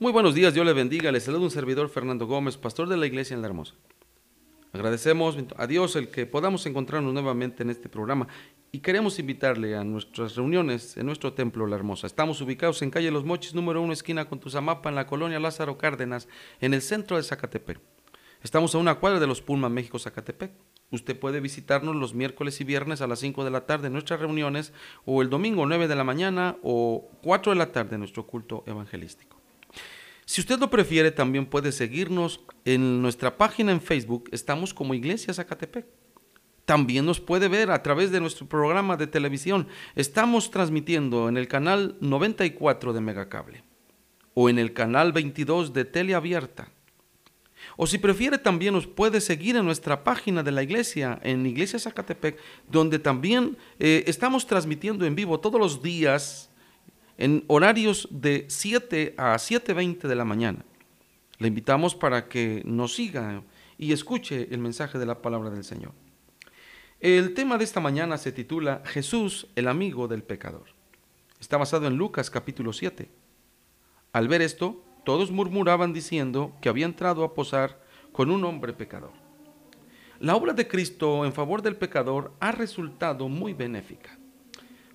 Muy buenos días, Dios le bendiga. Le saluda un servidor Fernando Gómez, pastor de la iglesia en La Hermosa. Agradecemos a Dios el que podamos encontrarnos nuevamente en este programa y queremos invitarle a nuestras reuniones en nuestro templo La Hermosa. Estamos ubicados en calle Los Mochis, número 1, esquina con Tuzamapa, en la colonia Lázaro Cárdenas, en el centro de Zacatepec. Estamos a una cuadra de los Pulman México Zacatepec. Usted puede visitarnos los miércoles y viernes a las 5 de la tarde en nuestras reuniones o el domingo 9 de la mañana o 4 de la tarde en nuestro culto evangelístico. Si usted lo prefiere, también puede seguirnos en nuestra página en Facebook. Estamos como Iglesia Zacatepec. También nos puede ver a través de nuestro programa de televisión. Estamos transmitiendo en el canal 94 de Megacable o en el canal 22 de Teleabierta. O si prefiere, también nos puede seguir en nuestra página de la iglesia, en Iglesia Zacatepec, donde también eh, estamos transmitiendo en vivo todos los días en horarios de 7 a 7.20 de la mañana. Le invitamos para que nos siga y escuche el mensaje de la palabra del Señor. El tema de esta mañana se titula Jesús, el amigo del pecador. Está basado en Lucas capítulo 7. Al ver esto, todos murmuraban diciendo que había entrado a posar con un hombre pecador. La obra de Cristo en favor del pecador ha resultado muy benéfica,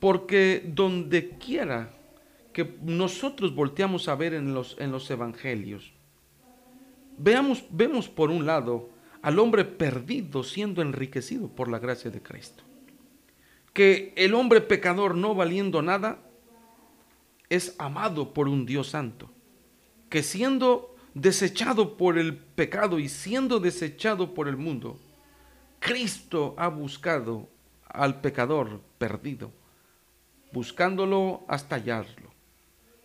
porque donde quiera que nosotros volteamos a ver en los, en los evangelios. Veamos, vemos por un lado al hombre perdido siendo enriquecido por la gracia de Cristo. Que el hombre pecador no valiendo nada es amado por un Dios santo. Que siendo desechado por el pecado y siendo desechado por el mundo, Cristo ha buscado al pecador perdido, buscándolo hasta hallarlo.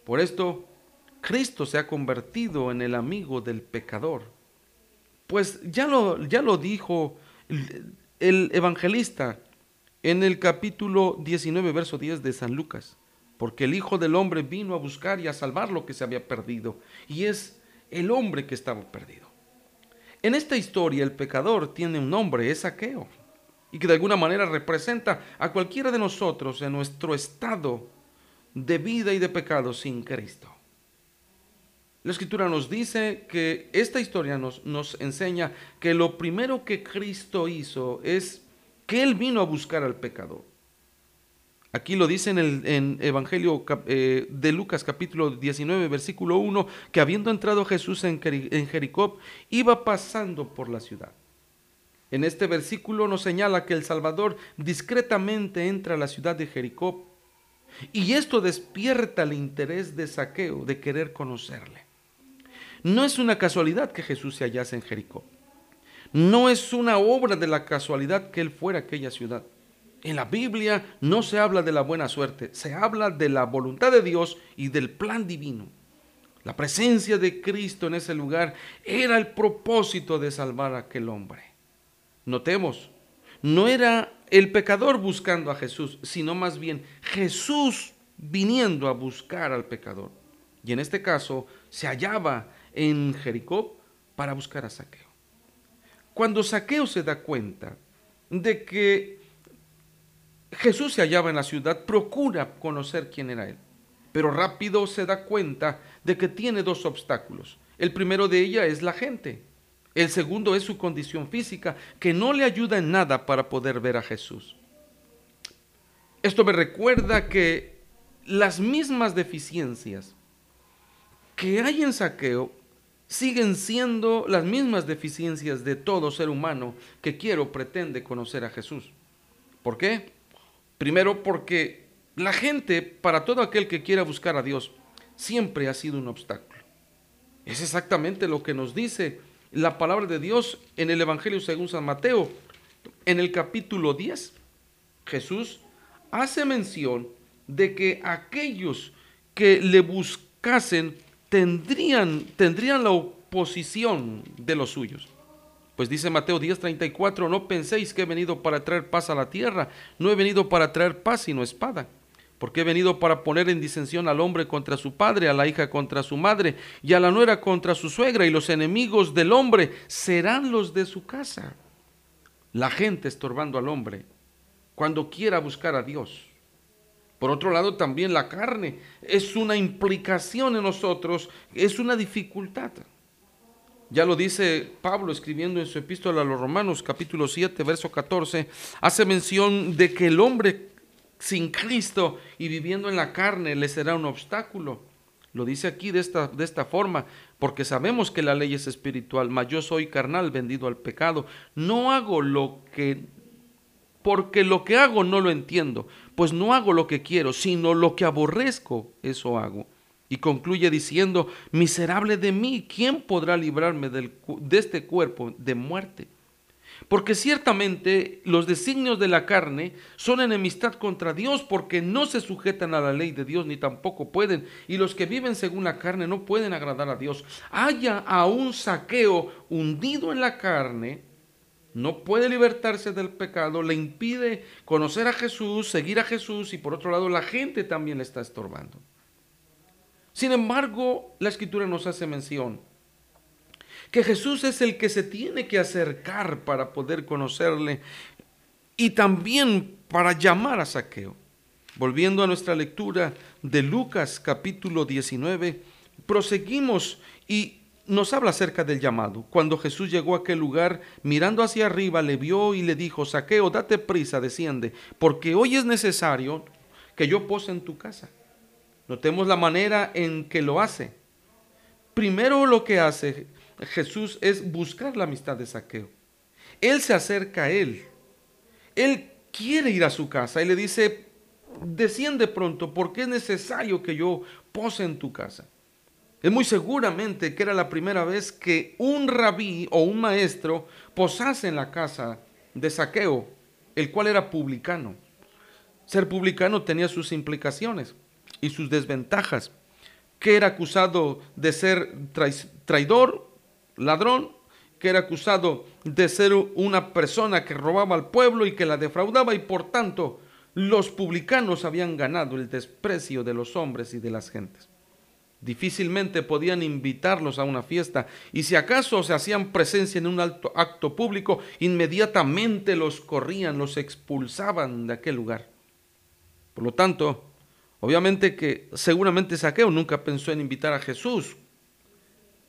Por esto, Cristo se ha convertido en el amigo del pecador. Pues ya lo, ya lo dijo el, el evangelista en el capítulo 19, verso 10 de San Lucas, porque el Hijo del Hombre vino a buscar y a salvar lo que se había perdido, y es el hombre que estaba perdido. En esta historia el pecador tiene un nombre, es Saqueo, y que de alguna manera representa a cualquiera de nosotros en nuestro estado de vida y de pecado sin Cristo. La escritura nos dice que esta historia nos, nos enseña que lo primero que Cristo hizo es que Él vino a buscar al pecador. Aquí lo dice en el Evangelio eh, de Lucas capítulo 19 versículo 1 que habiendo entrado Jesús en, en Jericó iba pasando por la ciudad. En este versículo nos señala que el Salvador discretamente entra a la ciudad de Jericó y esto despierta el interés de Saqueo de querer conocerle. No es una casualidad que Jesús se hallase en Jericó. No es una obra de la casualidad que él fuera a aquella ciudad. En la Biblia no se habla de la buena suerte, se habla de la voluntad de Dios y del plan divino. La presencia de Cristo en ese lugar era el propósito de salvar a aquel hombre. Notemos, no era el pecador buscando a Jesús, sino más bien Jesús viniendo a buscar al pecador. Y en este caso se hallaba en Jericó para buscar a Saqueo. Cuando Saqueo se da cuenta de que Jesús se hallaba en la ciudad, procura conocer quién era él. Pero rápido se da cuenta de que tiene dos obstáculos. El primero de ella es la gente. El segundo es su condición física, que no le ayuda en nada para poder ver a Jesús. Esto me recuerda que las mismas deficiencias que hay en saqueo siguen siendo las mismas deficiencias de todo ser humano que quiere o pretende conocer a Jesús. ¿Por qué? Primero porque la gente, para todo aquel que quiera buscar a Dios, siempre ha sido un obstáculo. Es exactamente lo que nos dice la palabra de Dios en el Evangelio según San Mateo, en el capítulo 10, Jesús hace mención de que aquellos que le buscasen tendrían, tendrían la oposición de los suyos. Pues dice Mateo 10:34, no penséis que he venido para traer paz a la tierra, no he venido para traer paz sino espada porque he venido para poner en disensión al hombre contra su padre, a la hija contra su madre, y a la nuera contra su suegra, y los enemigos del hombre serán los de su casa. La gente estorbando al hombre cuando quiera buscar a Dios. Por otro lado, también la carne es una implicación en nosotros, es una dificultad. Ya lo dice Pablo escribiendo en su epístola a los Romanos capítulo 7, verso 14, hace mención de que el hombre sin Cristo y viviendo en la carne le será un obstáculo. Lo dice aquí de esta, de esta forma, porque sabemos que la ley es espiritual, mas yo soy carnal, vendido al pecado. No hago lo que, porque lo que hago no lo entiendo, pues no hago lo que quiero, sino lo que aborrezco, eso hago. Y concluye diciendo, miserable de mí, ¿quién podrá librarme del, de este cuerpo de muerte? Porque ciertamente los designios de la carne son enemistad contra Dios porque no se sujetan a la ley de Dios ni tampoco pueden. Y los que viven según la carne no pueden agradar a Dios. Haya a un saqueo hundido en la carne no puede libertarse del pecado, le impide conocer a Jesús, seguir a Jesús y por otro lado la gente también le está estorbando. Sin embargo, la escritura nos hace mención que Jesús es el que se tiene que acercar para poder conocerle y también para llamar a saqueo. Volviendo a nuestra lectura de Lucas capítulo 19, proseguimos y nos habla acerca del llamado. Cuando Jesús llegó a aquel lugar, mirando hacia arriba, le vio y le dijo, Saqueo, date prisa, desciende, porque hoy es necesario que yo pose en tu casa. Notemos la manera en que lo hace. Primero lo que hace Jesús es buscar la amistad de Saqueo. Él se acerca a él. Él quiere ir a su casa y le dice, desciende pronto porque es necesario que yo pose en tu casa. Es muy seguramente que era la primera vez que un rabí o un maestro posase en la casa de Saqueo, el cual era publicano. Ser publicano tenía sus implicaciones y sus desventajas, que era acusado de ser traidor, ladrón, que era acusado de ser una persona que robaba al pueblo y que la defraudaba y por tanto los publicanos habían ganado el desprecio de los hombres y de las gentes. Difícilmente podían invitarlos a una fiesta y si acaso se hacían presencia en un alto acto público, inmediatamente los corrían, los expulsaban de aquel lugar. Por lo tanto, obviamente que seguramente Saqueo nunca pensó en invitar a Jesús,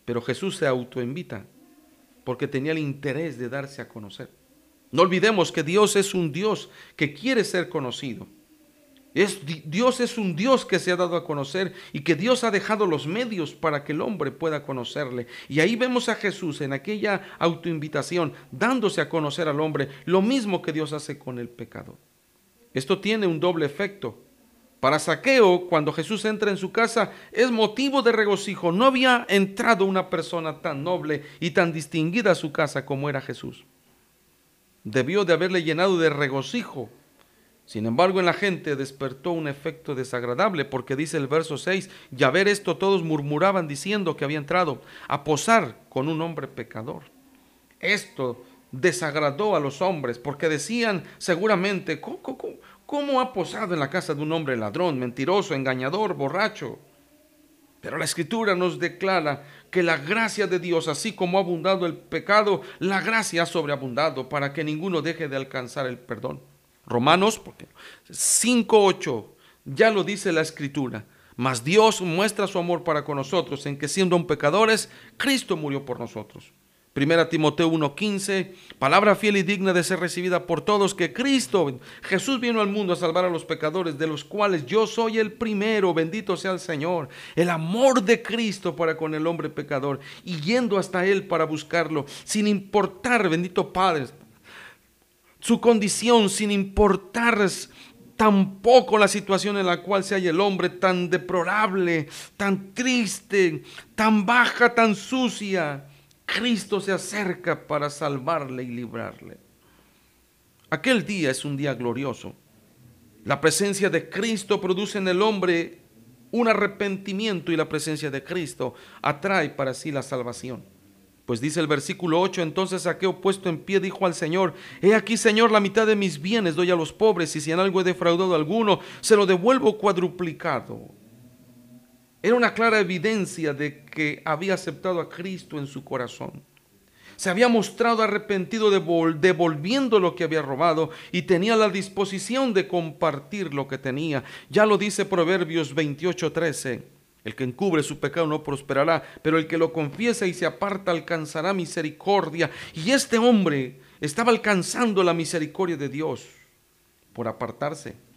pero Jesús se autoinvita porque tenía el interés de darse a conocer. No olvidemos que Dios es un Dios que quiere ser conocido. Dios es un Dios que se ha dado a conocer y que Dios ha dejado los medios para que el hombre pueda conocerle. Y ahí vemos a Jesús en aquella autoinvitación, dándose a conocer al hombre, lo mismo que Dios hace con el pecado. Esto tiene un doble efecto. Para Saqueo, cuando Jesús entra en su casa, es motivo de regocijo. No había entrado una persona tan noble y tan distinguida a su casa como era Jesús. Debió de haberle llenado de regocijo sin embargo, en la gente despertó un efecto desagradable, porque dice el verso 6, y a ver esto todos murmuraban diciendo que había entrado a posar con un hombre pecador. Esto desagradó a los hombres, porque decían seguramente, ¿cómo, ha posado en la casa de un hombre ladrón, mentiroso, engañador, borracho? Pero la escritura nos declara que la gracia de Dios, así como ha abundado el pecado, la gracia ha sobreabundado para que ninguno deje de alcanzar el perdón. Romanos 5.8, ya lo dice la escritura. Mas Dios muestra su amor para con nosotros en que siendo un pecadores, Cristo murió por nosotros. Primera Timoteo 1:15, palabra fiel y digna de ser recibida por todos, que Cristo, Jesús vino al mundo a salvar a los pecadores, de los cuales yo soy el primero, bendito sea el Señor. El amor de Cristo para con el hombre pecador y yendo hasta Él para buscarlo, sin importar, bendito Padre, su condición sin importar tampoco la situación en la cual se halla el hombre tan deplorable, tan triste, tan baja, tan sucia. Cristo se acerca para salvarle y librarle. Aquel día es un día glorioso. La presencia de Cristo produce en el hombre un arrepentimiento y la presencia de Cristo atrae para sí la salvación. Pues dice el versículo 8, entonces Saqueo puesto en pie dijo al Señor, He aquí Señor, la mitad de mis bienes doy a los pobres y si en algo he defraudado a alguno, se lo devuelvo cuadruplicado. Era una clara evidencia de que había aceptado a Cristo en su corazón. se había mostrado arrepentido devolviendo lo que había robado y tenía la disposición de compartir lo que tenía. Ya lo dice Proverbios 28:13. El que encubre su pecado no prosperará, pero el que lo confiesa y se aparta alcanzará misericordia. Y este hombre estaba alcanzando la misericordia de Dios por apartarse.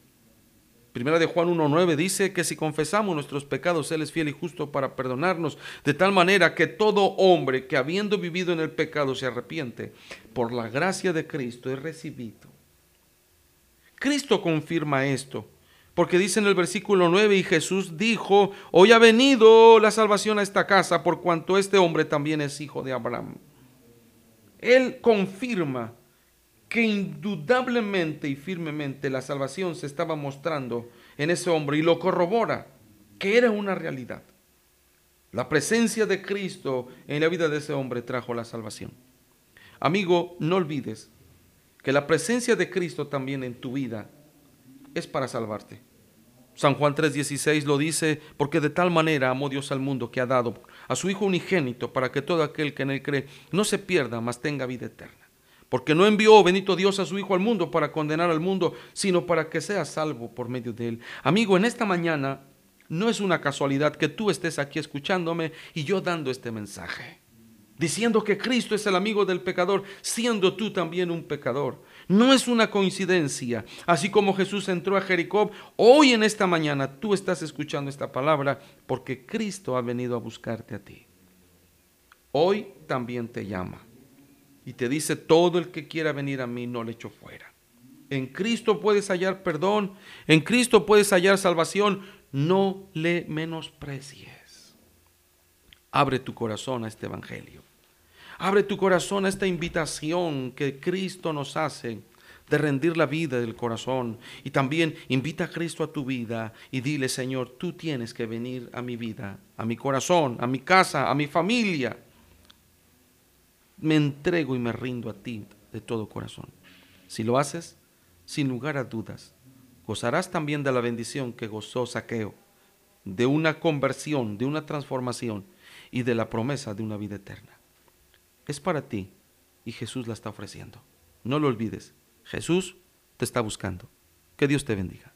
Primera de Juan 1.9 dice que si confesamos nuestros pecados, Él es fiel y justo para perdonarnos, de tal manera que todo hombre que habiendo vivido en el pecado se arrepiente, por la gracia de Cristo es recibido. Cristo confirma esto, porque dice en el versículo 9, y Jesús dijo, hoy ha venido la salvación a esta casa, por cuanto este hombre también es hijo de Abraham. Él confirma que indudablemente y firmemente la salvación se estaba mostrando en ese hombre y lo corrobora, que era una realidad. La presencia de Cristo en la vida de ese hombre trajo la salvación. Amigo, no olvides que la presencia de Cristo también en tu vida es para salvarte. San Juan 3:16 lo dice, porque de tal manera amó Dios al mundo que ha dado a su Hijo unigénito para que todo aquel que en él cree no se pierda, mas tenga vida eterna porque no envió bendito Dios a su Hijo al mundo para condenar al mundo, sino para que sea salvo por medio de él. Amigo, en esta mañana no es una casualidad que tú estés aquí escuchándome y yo dando este mensaje, diciendo que Cristo es el amigo del pecador, siendo tú también un pecador. No es una coincidencia. Así como Jesús entró a Jericó, hoy en esta mañana tú estás escuchando esta palabra porque Cristo ha venido a buscarte a ti. Hoy también te llama y te dice, todo el que quiera venir a mí no le echo fuera. En Cristo puedes hallar perdón, en Cristo puedes hallar salvación, no le menosprecies. Abre tu corazón a este Evangelio. Abre tu corazón a esta invitación que Cristo nos hace de rendir la vida del corazón. Y también invita a Cristo a tu vida y dile, Señor, tú tienes que venir a mi vida, a mi corazón, a mi casa, a mi familia me entrego y me rindo a ti de todo corazón. Si lo haces, sin lugar a dudas, gozarás también de la bendición que gozó Saqueo, de una conversión, de una transformación y de la promesa de una vida eterna. Es para ti y Jesús la está ofreciendo. No lo olvides, Jesús te está buscando. Que Dios te bendiga.